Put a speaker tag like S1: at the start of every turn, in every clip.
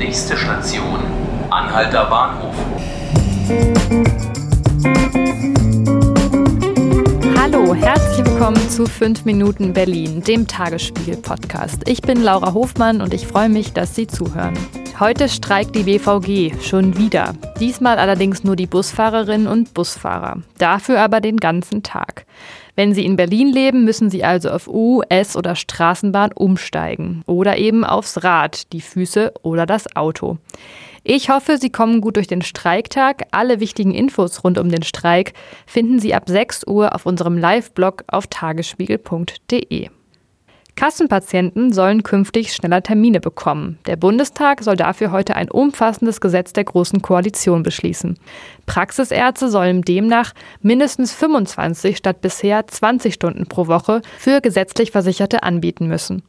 S1: Nächste Station, Anhalter Bahnhof.
S2: Hallo, herzlich willkommen zu 5 Minuten Berlin, dem Tagesspiegel-Podcast. Ich bin Laura Hofmann und ich freue mich, dass Sie zuhören. Heute streikt die BVG schon wieder. Diesmal allerdings nur die Busfahrerinnen und Busfahrer. Dafür aber den ganzen Tag. Wenn Sie in Berlin leben, müssen Sie also auf U, S oder Straßenbahn umsteigen. Oder eben aufs Rad, die Füße oder das Auto. Ich hoffe, Sie kommen gut durch den Streiktag. Alle wichtigen Infos rund um den Streik finden Sie ab 6 Uhr auf unserem Live-Blog auf tagesspiegel.de. Kassenpatienten sollen künftig schneller Termine bekommen. Der Bundestag soll dafür heute ein umfassendes Gesetz der Großen Koalition beschließen. Praxisärzte sollen demnach mindestens 25 statt bisher 20 Stunden pro Woche für gesetzlich Versicherte anbieten müssen.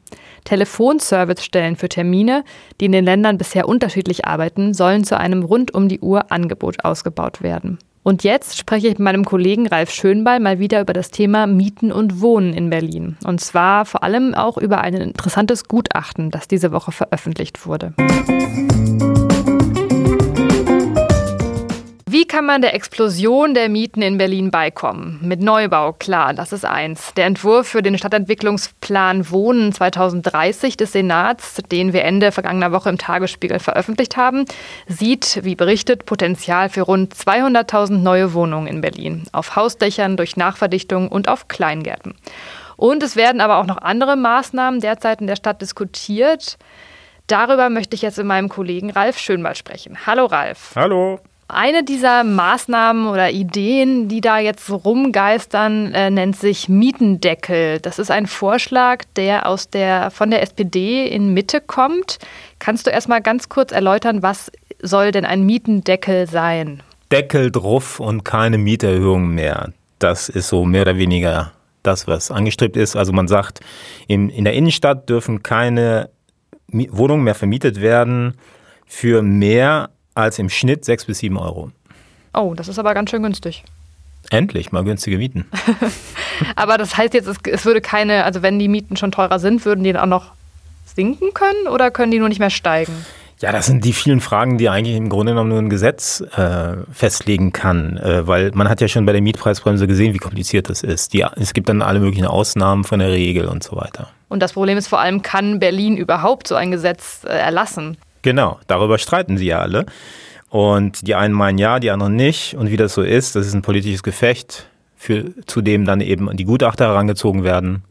S2: Telefonservicestellen für Termine, die in den Ländern bisher unterschiedlich arbeiten, sollen zu einem rund um die Uhr Angebot ausgebaut werden. Und jetzt spreche ich mit meinem Kollegen Ralf Schönball mal wieder über das Thema Mieten und Wohnen in Berlin. Und zwar vor allem auch über ein interessantes Gutachten, das diese Woche veröffentlicht wurde. Wie kann man der Explosion der Mieten in Berlin beikommen? Mit Neubau, klar, das ist eins. Der Entwurf für den Stadtentwicklungsplan Wohnen 2030 des Senats, den wir Ende vergangener Woche im Tagesspiegel veröffentlicht haben, sieht, wie berichtet, Potenzial für rund 200.000 neue Wohnungen in Berlin. Auf Hausdächern, durch Nachverdichtung und auf Kleingärten. Und es werden aber auch noch andere Maßnahmen derzeit in der Stadt diskutiert. Darüber möchte ich jetzt mit meinem Kollegen Ralf Schönmal sprechen. Hallo Ralf.
S3: Hallo.
S2: Eine dieser Maßnahmen oder Ideen, die da jetzt rumgeistern, äh, nennt sich Mietendeckel. Das ist ein Vorschlag, der aus der, von der SPD in Mitte kommt. Kannst du erstmal ganz kurz erläutern, was soll denn ein Mietendeckel sein?
S3: Deckel drauf und keine Mieterhöhung mehr. Das ist so mehr oder weniger das, was angestrebt ist. Also man sagt, in, in der Innenstadt dürfen keine Wohnungen mehr vermietet werden für mehr als im Schnitt 6 bis 7 Euro.
S2: Oh, das ist aber ganz schön günstig.
S3: Endlich mal günstige Mieten.
S2: aber das heißt jetzt, es, es, würde keine, also wenn die Mieten schon teurer sind, würden die dann auch noch sinken können oder können die nur nicht mehr steigen?
S3: Ja, das sind die vielen Fragen, die eigentlich im Grunde genommen nur ein Gesetz äh, festlegen kann, äh, weil man hat ja schon bei der Mietpreisbremse gesehen, wie kompliziert das ist. Die, es gibt dann alle möglichen Ausnahmen von der Regel und so weiter.
S2: Und das Problem ist vor allem, kann Berlin überhaupt so ein Gesetz äh, erlassen?
S3: Genau, darüber streiten sie ja alle. Und die einen meinen ja, die anderen nicht. Und wie das so ist, das ist ein politisches Gefecht, für, zu dem dann eben die Gutachter herangezogen werden.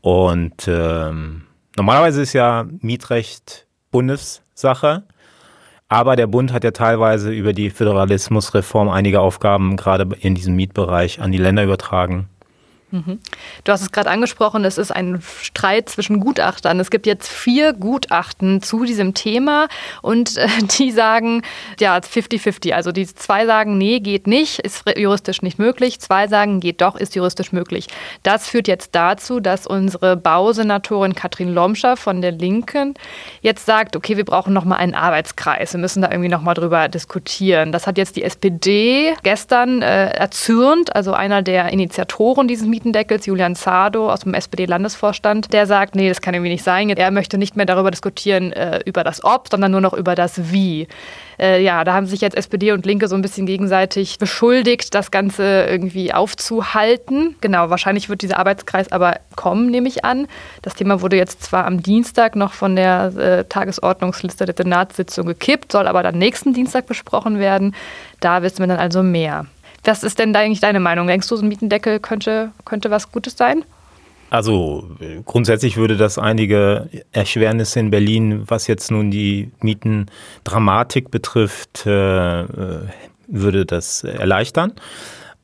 S3: Und ähm, normalerweise ist ja Mietrecht Bundessache. Aber der Bund hat ja teilweise über die Föderalismusreform einige Aufgaben gerade in diesem Mietbereich an die Länder übertragen.
S2: Du hast es gerade angesprochen, es ist ein Streit zwischen Gutachtern. Es gibt jetzt vier Gutachten zu diesem Thema und äh, die sagen, ja, 50-50. Also die zwei sagen, nee, geht nicht, ist juristisch nicht möglich. Zwei sagen, geht doch, ist juristisch möglich. Das führt jetzt dazu, dass unsere Bausenatorin Katrin Lomscher von der Linken jetzt sagt, okay, wir brauchen nochmal einen Arbeitskreis. Wir müssen da irgendwie nochmal drüber diskutieren. Das hat jetzt die SPD gestern äh, erzürnt, also einer der Initiatoren dieses Mietendeckels, Julian Zardo aus dem SPD-Landesvorstand, der sagt, nee, das kann irgendwie nicht sein. Er möchte nicht mehr darüber diskutieren, äh, über das Ob, sondern nur noch über das Wie. Äh, ja, da haben sich jetzt SPD und Linke so ein bisschen gegenseitig beschuldigt, das Ganze irgendwie aufzuhalten. Genau, wahrscheinlich wird dieser Arbeitskreis aber kommen, nehme ich an. Das Thema wurde jetzt zwar am Dienstag noch von der äh, Tagesordnungsliste der Senatssitzung gekippt, soll aber dann nächsten Dienstag besprochen werden. Da wissen wir dann also mehr. Was ist denn eigentlich deine Meinung? Denkst du, so ein Mietendeckel könnte, könnte was Gutes sein?
S3: Also grundsätzlich würde das einige Erschwernisse in Berlin, was jetzt nun die Mietendramatik betrifft, äh, äh, würde das erleichtern.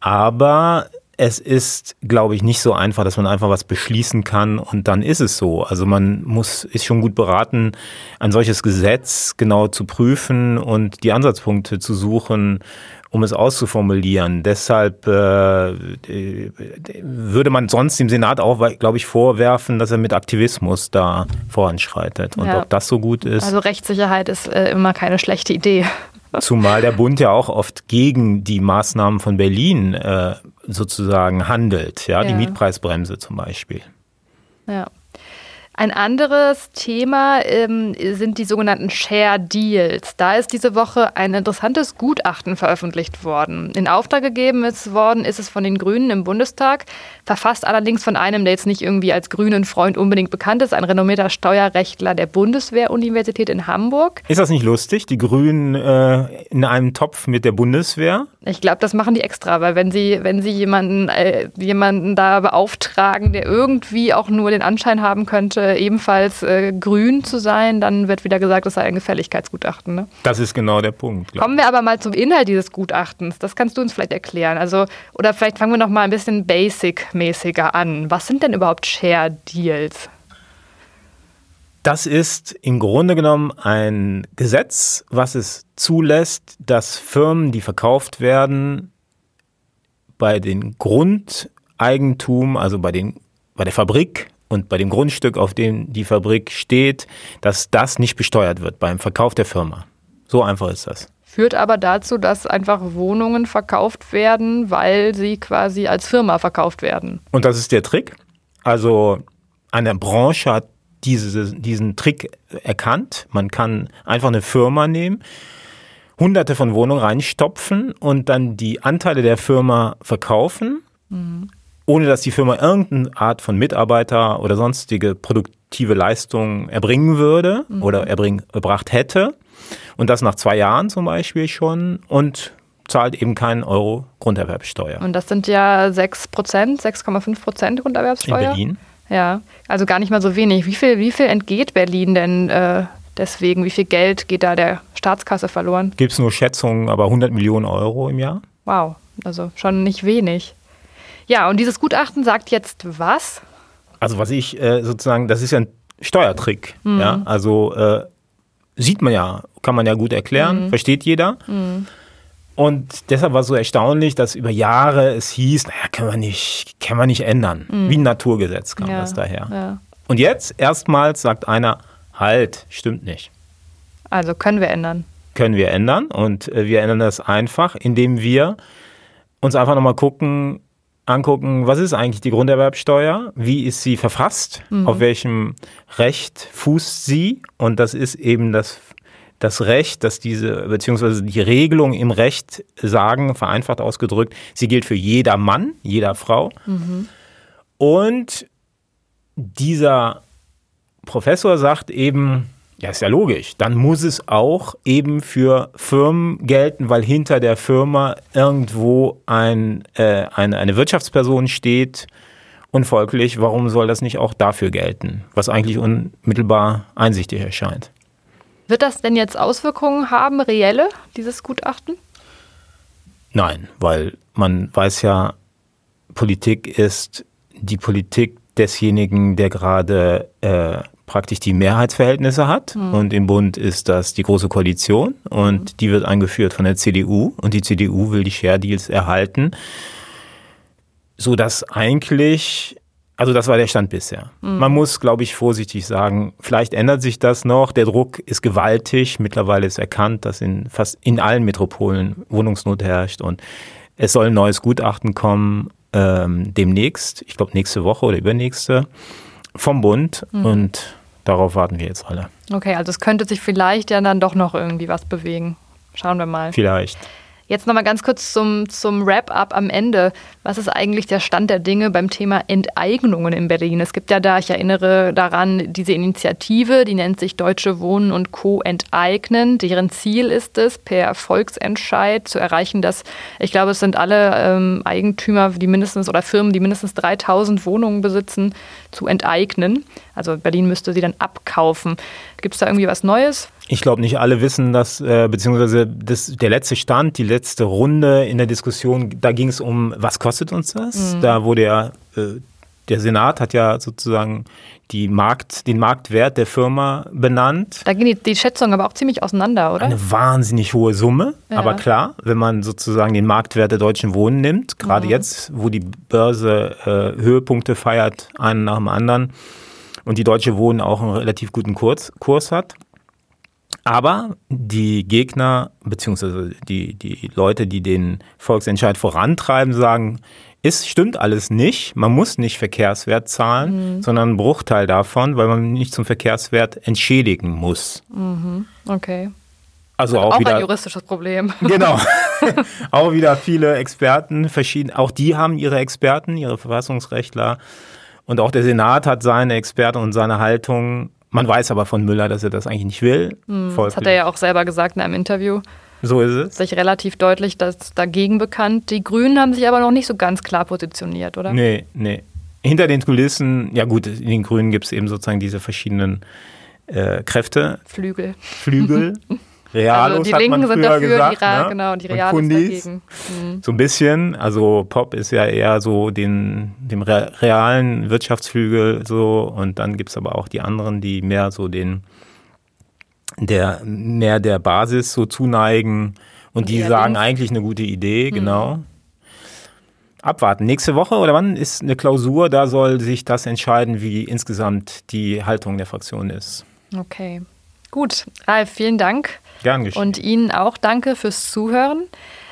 S3: Aber es ist, glaube ich, nicht so einfach, dass man einfach was beschließen kann und dann ist es so. Also man muss, ist schon gut beraten, ein solches Gesetz genau zu prüfen und die Ansatzpunkte zu suchen, um es auszuformulieren. Deshalb äh, würde man sonst dem Senat auch, glaube ich, vorwerfen, dass er mit Aktivismus da voranschreitet. Und ja. ob das so gut ist.
S2: Also Rechtssicherheit ist äh, immer keine schlechte Idee.
S3: Zumal der Bund ja auch oft gegen die Maßnahmen von Berlin äh, sozusagen handelt, ja, ja, die Mietpreisbremse zum Beispiel.
S2: Ja. Ein anderes Thema ähm, sind die sogenannten Share Deals. Da ist diese Woche ein interessantes Gutachten veröffentlicht worden. In Auftrag gegeben ist worden ist es von den Grünen im Bundestag, verfasst allerdings von einem, der jetzt nicht irgendwie als grünen Freund unbedingt bekannt ist, ein renommierter Steuerrechtler der Bundeswehr-Universität in Hamburg.
S3: Ist das nicht lustig, die Grünen äh, in einem Topf mit der Bundeswehr?
S2: Ich glaube, das machen die extra, weil wenn sie, wenn sie jemanden, äh, jemanden da beauftragen, der irgendwie auch nur den Anschein haben könnte, ebenfalls äh, grün zu sein, dann wird wieder gesagt, das sei ein Gefälligkeitsgutachten. Ne?
S3: Das ist genau der Punkt.
S2: Kommen wir aber mal zum Inhalt dieses Gutachtens. Das kannst du uns vielleicht erklären. Also, oder vielleicht fangen wir noch mal ein bisschen basic-mäßiger an. Was sind denn überhaupt Share Deals?
S3: Das ist im Grunde genommen ein Gesetz, was es zulässt, dass Firmen, die verkauft werden, bei den Grundeigentum, also bei, den, bei der Fabrik und bei dem Grundstück, auf dem die Fabrik steht, dass das nicht besteuert wird beim Verkauf der Firma. So einfach ist das.
S2: Führt aber dazu, dass einfach Wohnungen verkauft werden, weil sie quasi als Firma verkauft werden.
S3: Und das ist der Trick. Also eine Branche hat diese, diesen Trick erkannt. Man kann einfach eine Firma nehmen, hunderte von Wohnungen reinstopfen und dann die Anteile der Firma verkaufen, mhm. ohne dass die Firma irgendeine Art von Mitarbeiter oder sonstige produktive Leistung erbringen würde mhm. oder erbring, erbracht hätte. Und das nach zwei Jahren zum Beispiel schon und zahlt eben keinen Euro Grunderwerbsteuer.
S2: Und das sind ja 6 Prozent, 6,5 Prozent Grunderwerbsteuer?
S3: In Berlin.
S2: Ja, also gar nicht mal so wenig. Wie viel, wie viel entgeht Berlin denn äh, deswegen? Wie viel Geld geht da der Staatskasse verloren?
S3: Gibt es nur Schätzungen, aber 100 Millionen Euro im Jahr?
S2: Wow, also schon nicht wenig. Ja, und dieses Gutachten sagt jetzt was?
S3: Also was ich äh, sozusagen, das ist ja ein Steuertrick. Mhm. Ja? Also äh, sieht man ja, kann man ja gut erklären, mhm. versteht jeder. Mhm. Und deshalb war es so erstaunlich, dass über Jahre es hieß, naja, können wir nicht, können wir nicht ändern. Mhm. Wie ein Naturgesetz kam ja, das daher. Ja. Und jetzt erstmals sagt einer, halt, stimmt nicht.
S2: Also können wir ändern.
S3: Können wir ändern und äh, wir ändern das einfach, indem wir uns einfach nochmal gucken, angucken, was ist eigentlich die Grunderwerbsteuer, wie ist sie verfasst, mhm. auf welchem Recht fußt sie und das ist eben das das Recht, dass diese, beziehungsweise die Regelung im Recht sagen, vereinfacht ausgedrückt, sie gilt für jeder Mann, jeder Frau. Mhm. Und dieser Professor sagt eben, ja, ist ja logisch, dann muss es auch eben für Firmen gelten, weil hinter der Firma irgendwo ein, äh, eine, eine Wirtschaftsperson steht. Und folglich, warum soll das nicht auch dafür gelten? Was eigentlich unmittelbar einsichtig erscheint.
S2: Wird das denn jetzt Auswirkungen haben, reelle, dieses Gutachten?
S3: Nein, weil man weiß ja, Politik ist die Politik desjenigen, der gerade äh, praktisch die Mehrheitsverhältnisse hat. Mhm. Und im Bund ist das die Große Koalition und mhm. die wird angeführt von der CDU und die CDU will die Share Deals erhalten, sodass eigentlich also das war der Stand bisher. Mhm. Man muss, glaube ich, vorsichtig sagen, vielleicht ändert sich das noch. Der Druck ist gewaltig. Mittlerweile ist erkannt, dass in fast in allen Metropolen Wohnungsnot herrscht und es soll ein neues Gutachten kommen ähm, demnächst. Ich glaube nächste Woche oder übernächste vom Bund mhm. und darauf warten wir jetzt alle.
S2: Okay, also es könnte sich vielleicht ja dann doch noch irgendwie was bewegen. Schauen wir mal.
S3: Vielleicht.
S2: Jetzt nochmal ganz kurz zum, zum Wrap-up am Ende. Was ist eigentlich der Stand der Dinge beim Thema Enteignungen in Berlin? Es gibt ja da, ich erinnere daran, diese Initiative, die nennt sich Deutsche Wohnen und Co. enteignen. Deren Ziel ist es, per Volksentscheid zu erreichen, dass, ich glaube, es sind alle ähm, Eigentümer, die mindestens oder Firmen, die mindestens 3000 Wohnungen besitzen, zu enteignen. Also Berlin müsste sie dann abkaufen. Gibt es da irgendwie was Neues?
S3: Ich glaube, nicht alle wissen das, äh, beziehungsweise das, der letzte Stand, die letzte Runde in der Diskussion, da ging es um, was kostet uns das? Mhm. Da wurde ja, äh, der Senat hat ja sozusagen die Markt, den Marktwert der Firma benannt.
S2: Da gehen die, die Schätzungen aber auch ziemlich auseinander, oder?
S3: Eine wahnsinnig hohe Summe. Ja. Aber klar, wenn man sozusagen den Marktwert der Deutschen Wohnen nimmt, gerade mhm. jetzt, wo die Börse äh, Höhepunkte feiert, einen nach dem anderen, und die Deutsche Wohnen auch einen relativ guten Kurs, Kurs hat, Aber die Gegner beziehungsweise die, die Leute, die den Volksentscheid vorantreiben, sagen, es stimmt alles nicht. Man muss nicht Verkehrswert zahlen, mhm. sondern einen Bruchteil davon, weil man nicht zum Verkehrswert entschädigen muss.
S2: Mhm. Okay.
S3: Also auch, auch wieder,
S2: ein juristisches Problem.
S3: Genau. auch wieder viele Experten, verschieden, auch die haben ihre Experten, ihre Verfassungsrechtler. Und auch der Senat hat seine Experten und seine Haltung. Man weiß aber von Müller, dass er das eigentlich nicht will.
S2: Mhm. Das hat er ja auch selber gesagt in einem Interview.
S3: So ist es.
S2: Sich relativ deutlich das dagegen bekannt. Die Grünen haben sich aber noch nicht so ganz klar positioniert, oder?
S3: Nee, nee. Hinter den Kulissen, ja gut, in den Grünen gibt es eben sozusagen diese verschiedenen äh, Kräfte.
S2: Flügel.
S3: Flügel. Realos also die Linken sind dafür, gesagt,
S2: die Ra ne? genau, die Realos dagegen.
S3: Mhm. So ein bisschen, also Pop ist ja eher so den, dem realen Wirtschaftsflügel so und dann gibt es aber auch die anderen, die mehr so den der mehr der Basis so zuneigen und, und die sagen links. eigentlich eine gute Idee, mhm. genau. Abwarten. Nächste Woche oder wann ist eine Klausur? Da soll sich das entscheiden, wie insgesamt die Haltung der Fraktion ist.
S2: Okay. Gut. Ralf, vielen Dank.
S3: Gern geschehen.
S2: Und Ihnen auch danke fürs Zuhören.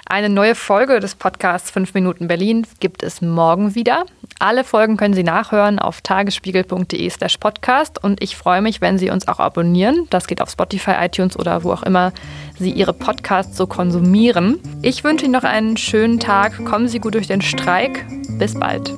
S2: Eine neue Folge des Podcasts 5 Minuten Berlin gibt es morgen wieder. Alle Folgen können Sie nachhören auf tagesspiegel.de/slash podcast und ich freue mich, wenn Sie uns auch abonnieren. Das geht auf Spotify, iTunes oder wo auch immer Sie Ihre Podcasts so konsumieren. Ich wünsche Ihnen noch einen schönen Tag. Kommen Sie gut durch den Streik. Bis bald.